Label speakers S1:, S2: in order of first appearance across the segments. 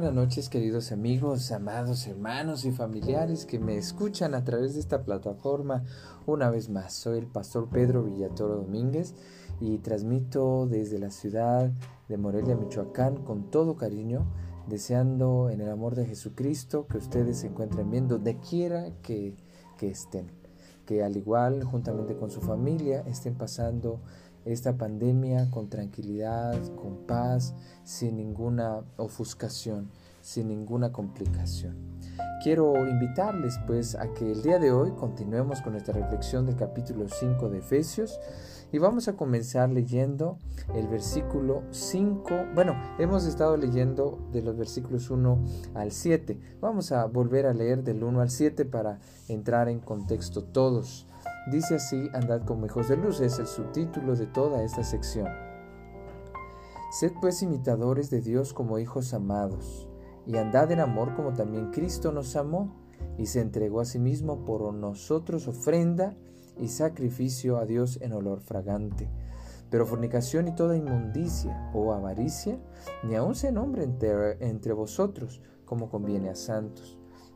S1: buenas noches queridos amigos, amados hermanos y familiares que me escuchan a través de esta plataforma una vez más. Soy el pastor Pedro Villatoro Domínguez y transmito desde la ciudad de Morelia, Michoacán, con todo cariño, deseando en el amor de Jesucristo que ustedes se encuentren bien donde quiera que, que estén. Que al igual, juntamente con su familia, estén pasando esta pandemia con tranquilidad, con paz, sin ninguna ofuscación, sin ninguna complicación. Quiero invitarles pues a que el día de hoy continuemos con nuestra reflexión del capítulo 5 de Efesios y vamos a comenzar leyendo el versículo 5. Bueno, hemos estado leyendo de los versículos 1 al 7. Vamos a volver a leer del 1 al 7 para entrar en contexto todos. Dice así, andad como hijos de luz, es el subtítulo de toda esta sección. Sed pues imitadores de Dios como hijos amados, y andad en amor como también Cristo nos amó, y se entregó a sí mismo por nosotros ofrenda y sacrificio a Dios en olor fragante. Pero fornicación y toda inmundicia o avaricia, ni aun se nombre entre, entre vosotros, como conviene a santos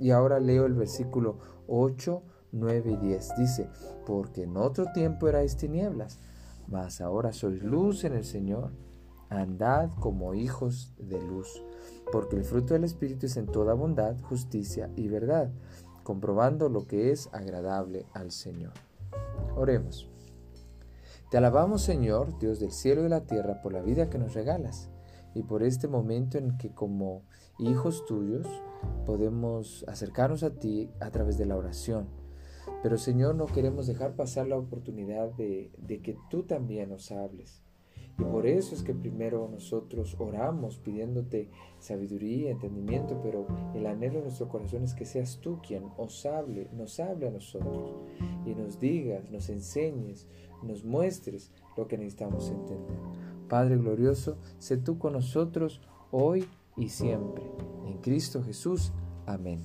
S1: Y ahora leo el versículo 8, 9 y 10. Dice, porque en otro tiempo erais tinieblas, mas ahora sois luz en el Señor. Andad como hijos de luz, porque el fruto del Espíritu es en toda bondad, justicia y verdad, comprobando lo que es agradable al Señor. Oremos. Te alabamos, Señor, Dios del cielo y de la tierra, por la vida que nos regalas y por este momento en que como hijos tuyos podemos acercarnos a ti a través de la oración. Pero Señor, no queremos dejar pasar la oportunidad de, que tú también nos hables. Y por eso es que primero nosotros oramos pidiéndote sabiduría, entendimiento, pero el anhelo de nuestro corazón es que seas tú quien os hable, nos hable a nosotros y nos digas, nos enseñes, nos muestres lo que necesitamos entender. Padre glorioso, sé tú con nosotros hoy y siempre. En Cristo Jesús. Amén.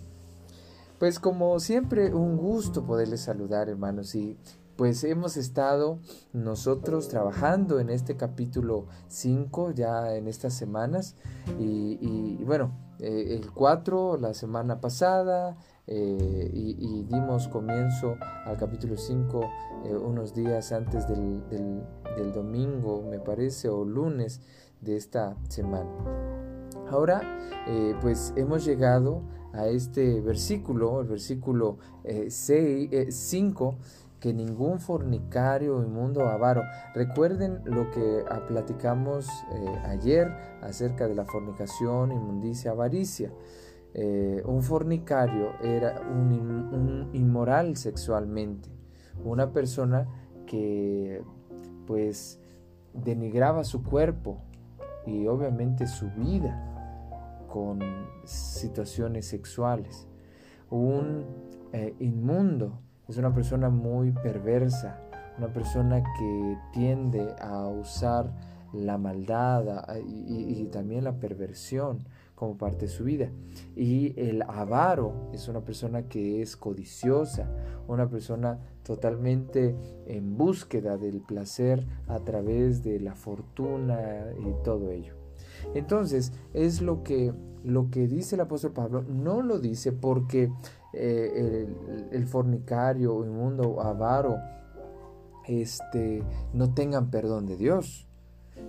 S1: Pues como siempre, un gusto poderles saludar, hermanos. Y pues hemos estado nosotros trabajando en este capítulo 5 ya en estas semanas. Y, bueno, eh, el 4 la semana pasada. Eh, y, dimos comienzo al capítulo 5 eh, unos días antes del, del domingo, me parece, o lunes de esta semana. Ahora, eh, pues hemos llegado a este versículo, el versículo 5, eh, que ningún fornicario, inmundo, avaro. Recuerden lo que platicamos eh, ayer acerca de la fornicación, inmundicia, avaricia. un fornicario era un, inmoral sexualmente, una persona que pues denigraba su cuerpo y obviamente su vida con situaciones sexuales. Un eh, inmundo es una persona muy perversa, una persona que tiende a usar la maldad y, también la perversión como parte de su vida. Y el avaro es una persona que es codiciosa, una persona totalmente en búsqueda del placer a través de la fortuna y todo ello. Entonces, es lo que, lo que dice el apóstol Pablo, no lo dice porque eh, el, fornicario, inmundo, avaro, este, no tengan perdón de Dios.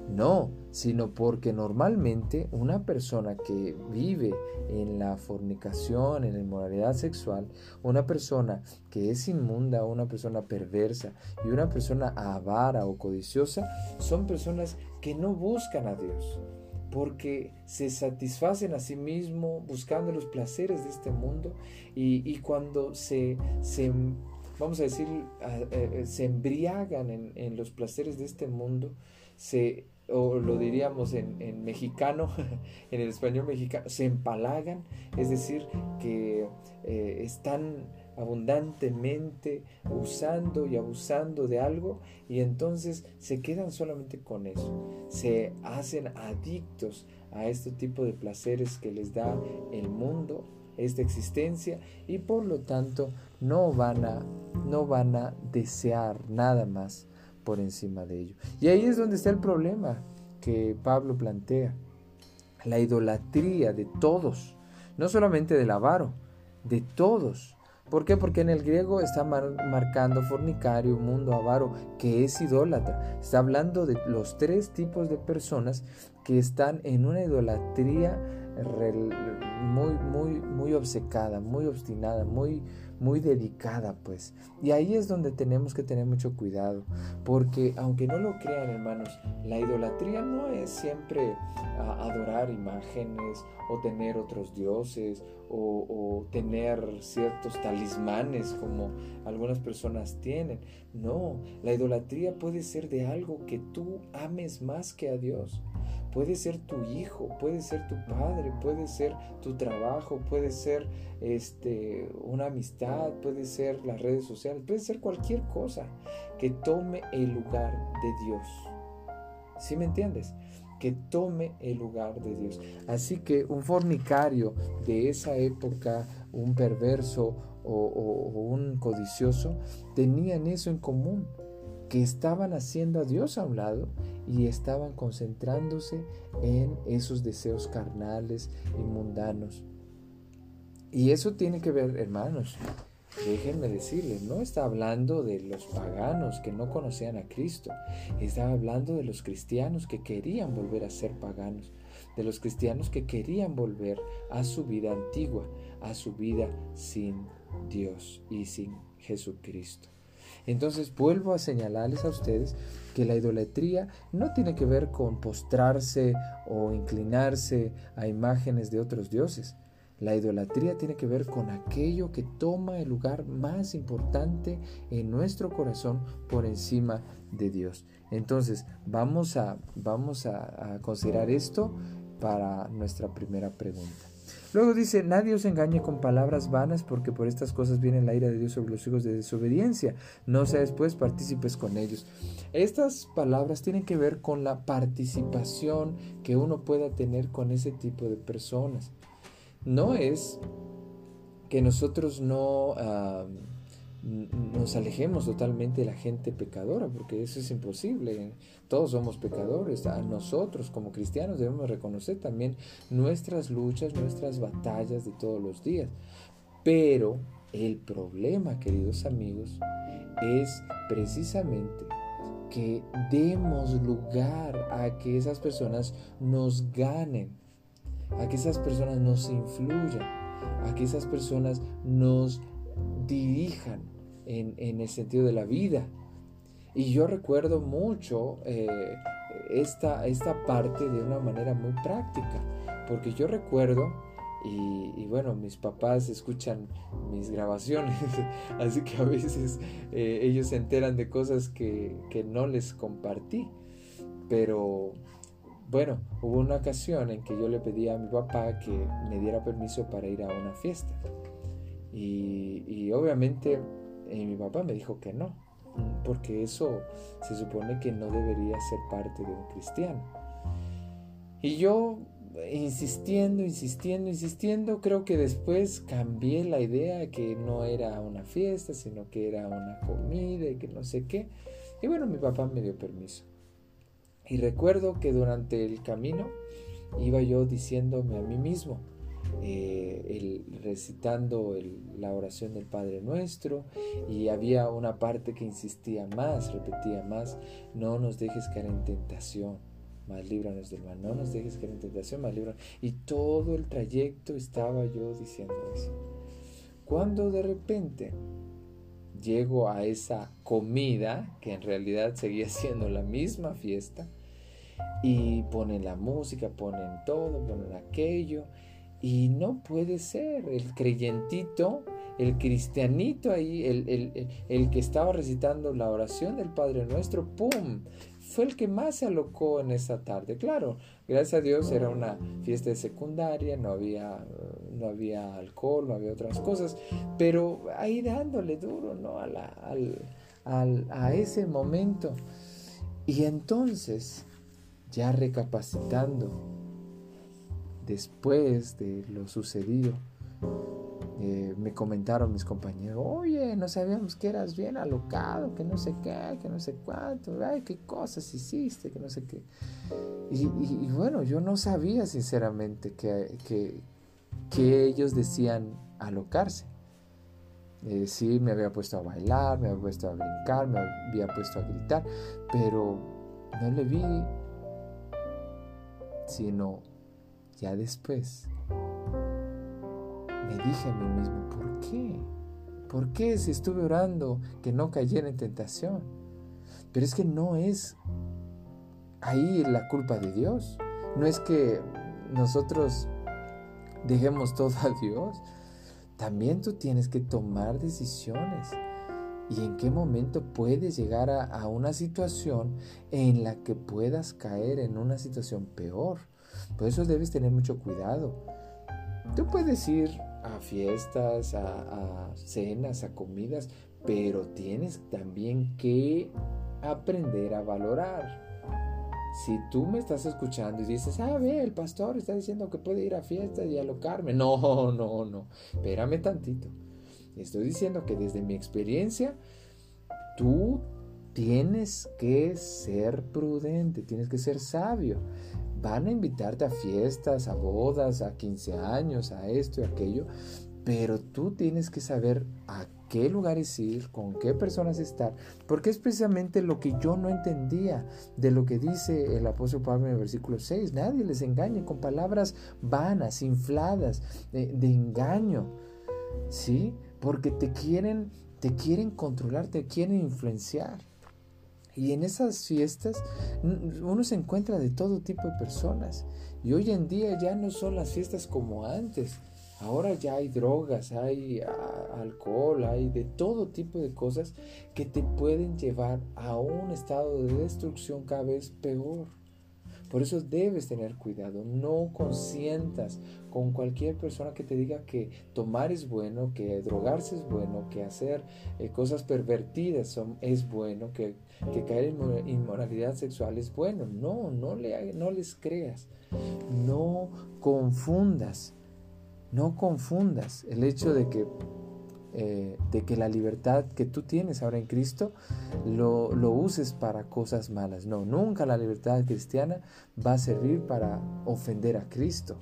S1: No, sino porque normalmente una persona que vive en la fornicación, en la inmoralidad sexual, una persona que es inmunda, una persona perversa y una persona avara o codiciosa, son personas que no buscan a Dios porque se satisfacen a sí mismos buscando los placeres de este mundo y, cuando se, vamos a decir, eh, se embriagan en, los placeres de este mundo, se, o lo diríamos en, mexicano, en el español mexicano, se empalagan, es decir, que eh, están abundantemente usando y abusando de algo y entonces se quedan solamente con eso. Se hacen adictos a este tipo de placeres que les da el mundo, esta existencia y por lo tanto no van a no van a desear nada más por encima de ello. Y ahí es donde está el problema que Pablo plantea. La idolatría de todos, no solamente del avaro, de todos ¿Por qué? Porque en el griego está marcando fornicario, mundo avaro, que es idólatra. Está hablando de los tres tipos de personas que están en una idolatría muy, muy, muy obcecada, muy obstinada, muy, muy dedicada, pues. Y ahí es donde tenemos que tener mucho cuidado, porque aunque no lo crean, hermanos, la idolatría no es siempre adorar imágenes o tener otros dioses o tener ciertos talismanes como algunas personas tienen. No, la idolatría puede ser de algo que tú ames más que a Dios. Puede ser tu hijo, puede ser tu padre, puede ser tu trabajo, puede ser este, una amistad, puede ser las redes sociales, puede ser cualquier cosa que tome el lugar de Dios. ¿Sí me entiendes? que tome el lugar de Dios. Así que un fornicario de esa época, un perverso o, o, un codicioso, tenían eso en común, que estaban haciendo a Dios a un lado y estaban concentrándose en esos deseos carnales y mundanos. Y eso tiene que ver, hermanos, déjenme decirles, no está hablando de los paganos que no conocían a Cristo, está hablando de los cristianos que querían volver a ser paganos, de los cristianos que querían volver a su vida antigua, a su vida sin Dios y sin Jesucristo. Entonces vuelvo a señalarles a ustedes que la idolatría no tiene que ver con postrarse o inclinarse a imágenes de otros dioses. La idolatría tiene que ver con aquello que toma el lugar más importante en nuestro corazón por encima de Dios. Entonces vamos a, vamos a, considerar esto para nuestra primera pregunta. Luego dice, nadie os engañe con palabras vanas, porque por estas cosas viene la ira de Dios sobre los hijos de desobediencia. No sea después partícipes con ellos. Estas palabras tienen que ver con la participación que uno pueda tener con ese tipo de personas. No es que nosotros no nos alejemos totalmente de la gente pecadora, porque eso es imposible. Todos somos pecadores. A nosotros como cristianos debemos reconocer también nuestras luchas, nuestras batallas de todos los días. Pero el problema, queridos amigos, es precisamente que demos lugar a que esas personas nos ganen, a que esas personas nos influyan, a que esas personas nos dirijan en, el sentido de la vida. Y yo recuerdo mucho eh, esta, esta parte de una manera muy práctica, porque yo recuerdo, y, bueno, mis papás escuchan mis grabaciones, así que a veces eh, ellos se enteran de cosas que, que no les compartí, pero bueno, hubo una ocasión en que yo le pedí a mi papá que me diera permiso para ir a una fiesta. Y, y obviamente y mi papá me dijo que no, porque eso se supone que no debería ser parte de un cristiano. Y yo, insistiendo, insistiendo, insistiendo, creo que después cambié la idea que no era una fiesta, sino que era una comida y que no sé qué. Y bueno, mi papá me dio permiso. Y recuerdo que durante el camino iba yo diciéndome a mí mismo, eh, el, recitando la oración del Padre Nuestro y había una parte que insistía más, repetía más, no nos dejes caer en tentación, más líbranos del mal, no nos dejes caer en tentación, más líbranos. Y todo el trayecto estaba yo diciendo eso. Cuando de repente llego a esa comida, que en realidad seguía siendo la misma fiesta, y ponen la música, ponen todo, ponen aquello, y no puede ser, el creyentito, el cristianito ahí, el, el, que estaba recitando la oración del Padre Nuestro, ¡pum! fue el que más se alocó en esa tarde. Claro, gracias a Dios era una fiesta secundaria, no había, no había alcohol, no había otras cosas, pero ahí dándole duro, ¿no? A, la, al, a ese momento. Y entonces, ya recapacitando, después de lo sucedido, eh, me comentaron mis compañeros, oye, no sabíamos que eras bien alocado, que no sé qué, que no sé cuánto, ay, qué cosas hiciste, que no sé qué. Y, bueno, yo no sabía sinceramente que, que, ellos decían alocarse. Eh, sí, me había puesto a bailar, me había puesto a brincar, me había puesto a gritar, pero no le vi, sino ya después me dije a mí mismo, ¿por qué? ¿Por qué si estuve orando que no cayera en tentación? Pero es que no es ahí la culpa de Dios. No es que nosotros dejemos todo a Dios. También tú tienes que tomar decisiones. ¿Y en qué momento puedes llegar a, a, una situación en la que puedas caer en una situación peor? Por eso debes tener mucho cuidado. Tú puedes ir a fiestas, a, cenas, a comidas, pero tienes también que aprender a valorar. Si tú me estás escuchando y dices, ah, ve, el pastor está diciendo que puede ir a fiestas y alocarme. No, no, no. Espérame tantito. Estoy diciendo que desde mi experiencia, tú tienes que ser prudente, tienes que ser sabio van a invitarte a fiestas, a bodas, a 15 años, a esto y aquello, pero tú tienes que saber a qué lugares ir, con qué personas estar, porque es precisamente lo que yo no entendía de lo que dice el apóstol Pablo en el versículo 6. Nadie les engañe con palabras vanas, infladas, de, de engaño, ¿sí? Porque te quieren, te quieren controlar, te quieren influenciar. Y en esas fiestas uno se encuentra de todo tipo de personas. Y hoy en día ya no son las fiestas como antes. Ahora ya hay drogas, hay alcohol, hay de todo tipo de cosas que te pueden llevar a un estado de destrucción cada vez peor. Por eso debes tener cuidado, no consientas con cualquier persona que te diga que tomar es bueno, que drogarse es bueno, que hacer eh, cosas pervertidas son, es bueno, que, caer en inmoralidad sexual es bueno. No, no, le, no les creas. No confundas, no confundas el hecho de que eh, de que la libertad que tú tienes ahora en Cristo lo, lo, uses para cosas malas. No, nunca la libertad cristiana va a servir para ofender a Cristo.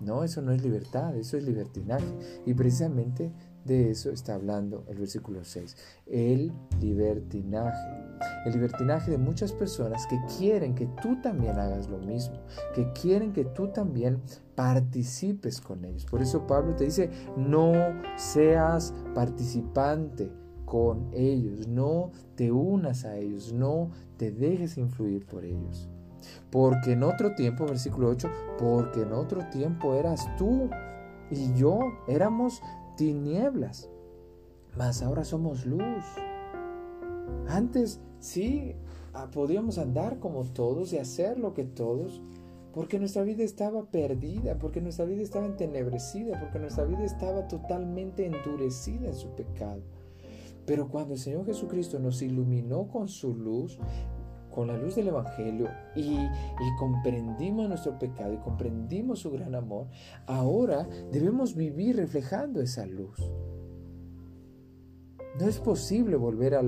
S1: No, eso no es libertad, eso es libertinaje. Y precisamente de eso está hablando el versículo 6. El libertinaje. El libertinaje de muchas personas que quieren que tú también hagas lo mismo, que quieren que tú también participes con ellos. Por eso Pablo te dice, no seas participante con ellos, no te unas a ellos, no te dejes influir por ellos. Porque en otro tiempo, versículo 8, porque en otro tiempo eras tú y yo, éramos tinieblas, mas ahora somos luz. Antes sí ah, podíamos andar como todos y hacer lo que todos, porque nuestra vida estaba perdida, porque nuestra vida estaba entenebrecida, porque nuestra vida estaba totalmente endurecida en su pecado. Pero cuando el Señor Jesucristo nos iluminó con su luz, con la luz del Evangelio y, comprendimos nuestro pecado y comprendimos su gran amor, ahora debemos vivir reflejando esa luz. No es posible volver a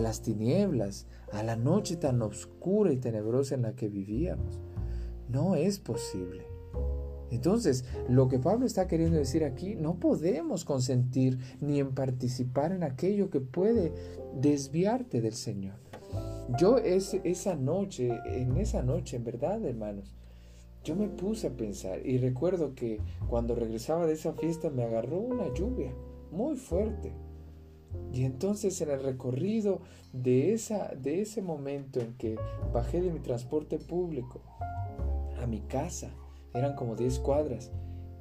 S1: las tinieblas, a la noche tan oscura y tenebrosa en la que vivíamos. No es posible. Entonces, lo que Pablo está queriendo decir aquí, no podemos consentir ni en participar en aquello que puede desviarte del Señor. Yo esa noche, en esa noche, en verdad, hermanos, yo me puse a pensar y recuerdo que cuando regresaba de esa fiesta me agarró una lluvia muy fuerte. Y entonces en el recorrido de, esa, de ese momento en que bajé de mi transporte público a mi casa, eran como 10 cuadras,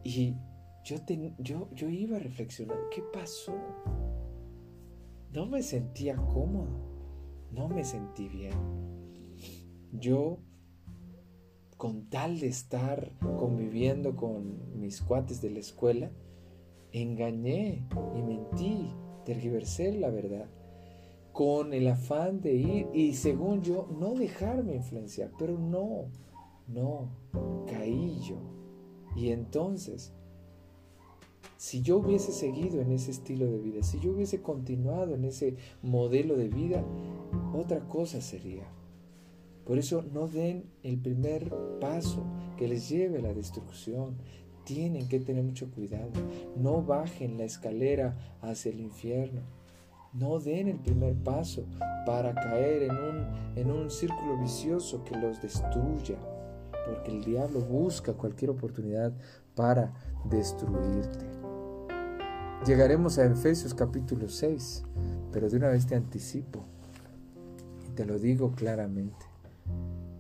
S1: y yo, yo, yo iba a reflexionar, ¿qué pasó? No me sentía cómodo. no me sentí bien. Yo, con tal de estar conviviendo con mis cuates de la escuela, engañé y mentí, tergiversé la verdad, con el afán de ir y según yo no dejarme influenciar, pero no, no, caí yo. Y entonces, si yo hubiese seguido en ese estilo de vida, si yo hubiese continuado en ese modelo de vida, otra cosa sería. Por eso no den el primer paso que les lleve a la destrucción. Tienen que tener mucho cuidado. No bajen la escalera hacia el infierno. No den el primer paso para caer en un, en un círculo vicioso que los destruya. Porque el diablo busca cualquier oportunidad para destruirte. Llegaremos a Efesios capítulo 6, pero de una vez te anticipo y te lo digo claramente.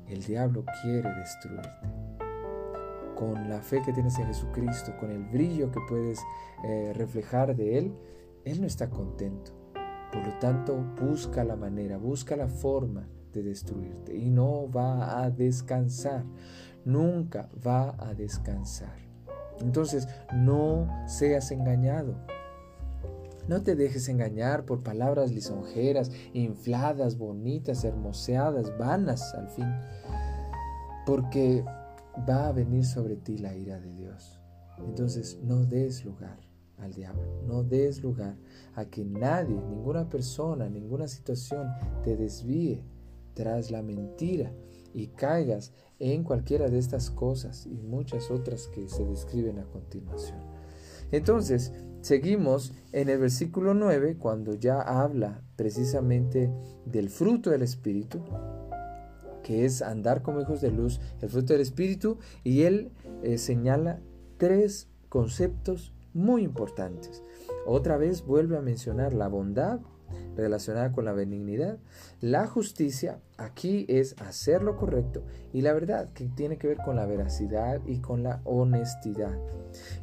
S1: El diablo quiere destruirte. Con la fe que tienes en Jesucristo, con el brillo que puedes eh, reflejar de Él, Él no está contento. Por lo tanto, busca la manera, busca la forma de destruirte y no va a descansar. Nunca va a descansar. Entonces, no seas engañado. No te dejes engañar por palabras lisonjeras, infladas, bonitas, hermoseadas, vanas al fin, porque va a venir sobre ti la ira de Dios. Entonces, no des lugar al diablo, no des lugar a que nadie, ninguna persona, ninguna situación te desvíe tras la mentira y caigas en cualquiera de estas cosas y muchas otras que se describen a continuación. Entonces, seguimos en el versículo 9 cuando ya habla precisamente del fruto del Espíritu, que es andar como hijos de luz, el fruto del Espíritu, y él eh, señala tres conceptos muy importantes. Otra vez vuelve a mencionar la bondad, relacionada con la benignidad. La justicia aquí es hacer lo correcto y la verdad que tiene que ver con la veracidad y con la honestidad.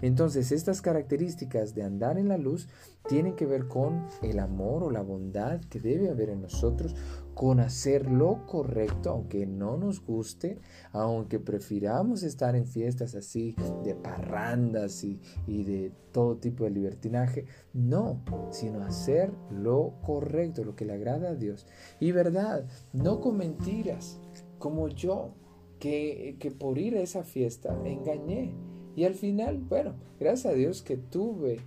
S1: Entonces estas características de andar en la luz tienen que ver con el amor o la bondad que debe haber en nosotros, con hacer lo correcto, aunque no nos guste, aunque prefiramos estar en fiestas así de parrandas y, y de todo tipo de libertinaje, no, sino hacer lo correcto, lo que le agrada a Dios. Y verdad, no con mentiras, como yo, que, que por ir a esa fiesta engañé. Y al final, bueno, gracias a Dios que tuve,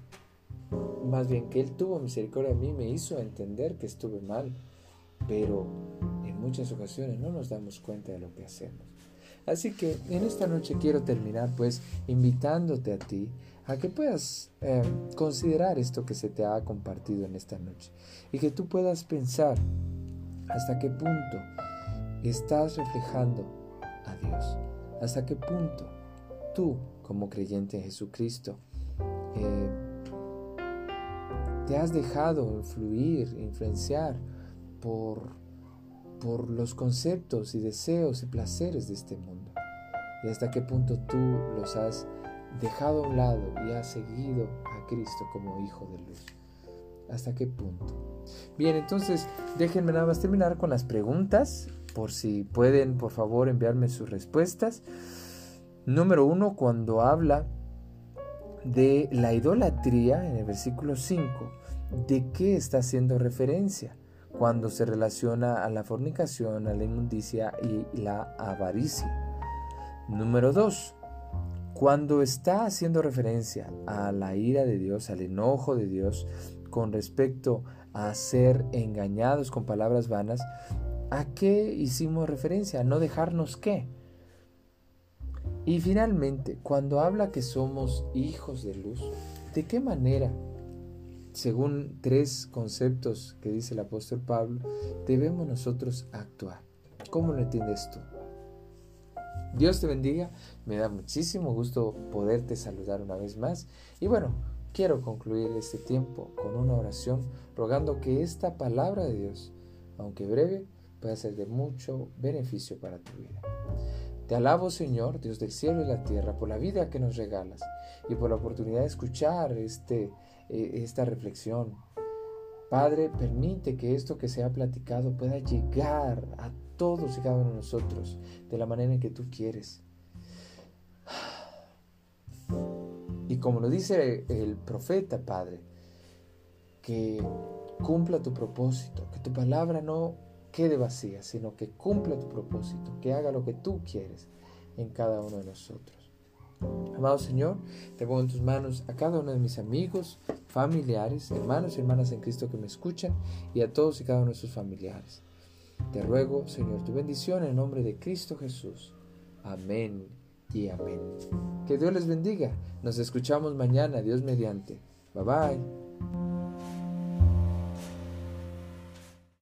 S1: más bien que Él tuvo misericordia de mí, me hizo entender que estuve mal pero en muchas ocasiones no nos damos cuenta de lo que hacemos. Así que en esta noche quiero terminar pues invitándote a ti a que puedas eh, considerar esto que se te ha compartido en esta noche y que tú puedas pensar hasta qué punto estás reflejando a Dios, hasta qué punto tú como creyente en Jesucristo eh, te has dejado influir, influenciar por, por los conceptos y deseos y placeres de este mundo. Y hasta qué punto tú los has dejado a un lado y has seguido a Cristo como Hijo de Luz. ¿Hasta qué punto? Bien, entonces déjenme nada más terminar con las preguntas, por si pueden, por favor, enviarme sus respuestas. Número uno, cuando habla de la idolatría en el versículo 5, ¿de qué está haciendo referencia? Cuando se relaciona a la fornicación, a la inmundicia y la avaricia. Número 2. Cuando está haciendo referencia a la ira de Dios, al enojo de Dios con respecto a ser engañados con palabras vanas, ¿a qué hicimos referencia? ¿A no dejarnos qué? Y finalmente, cuando habla que somos hijos de luz, ¿de qué manera según tres conceptos que dice el apóstol Pablo, debemos nosotros actuar. ¿Cómo lo entiendes tú? Dios te bendiga, me da muchísimo gusto poderte saludar una vez más y bueno, quiero concluir este tiempo con una oración rogando que esta palabra de Dios, aunque breve, pueda ser de mucho beneficio para tu vida. Te alabo Señor, Dios del cielo y la tierra, por la vida que nos regalas y por la oportunidad de escuchar este eh, esta reflexión Padre, permite que esto que se ha platicado pueda llegar a todos y cada uno de nosotros de la manera que tú quieres. Y como lo dice el profeta, Padre, que cumpla tu propósito, que tu palabra no quede vacía, sino que cumpla tu propósito, que haga lo que tú quieres en cada uno de nosotros. Amado Señor, te pongo en tus manos a cada uno de mis amigos, familiares, hermanos y hermanas en Cristo que me escuchan y a todos y cada uno de sus familiares. Te ruego, Señor, tu bendición en nombre de Cristo Jesús. Amén y amén. Que Dios les bendiga. Nos escuchamos mañana, Dios mediante. Bye bye.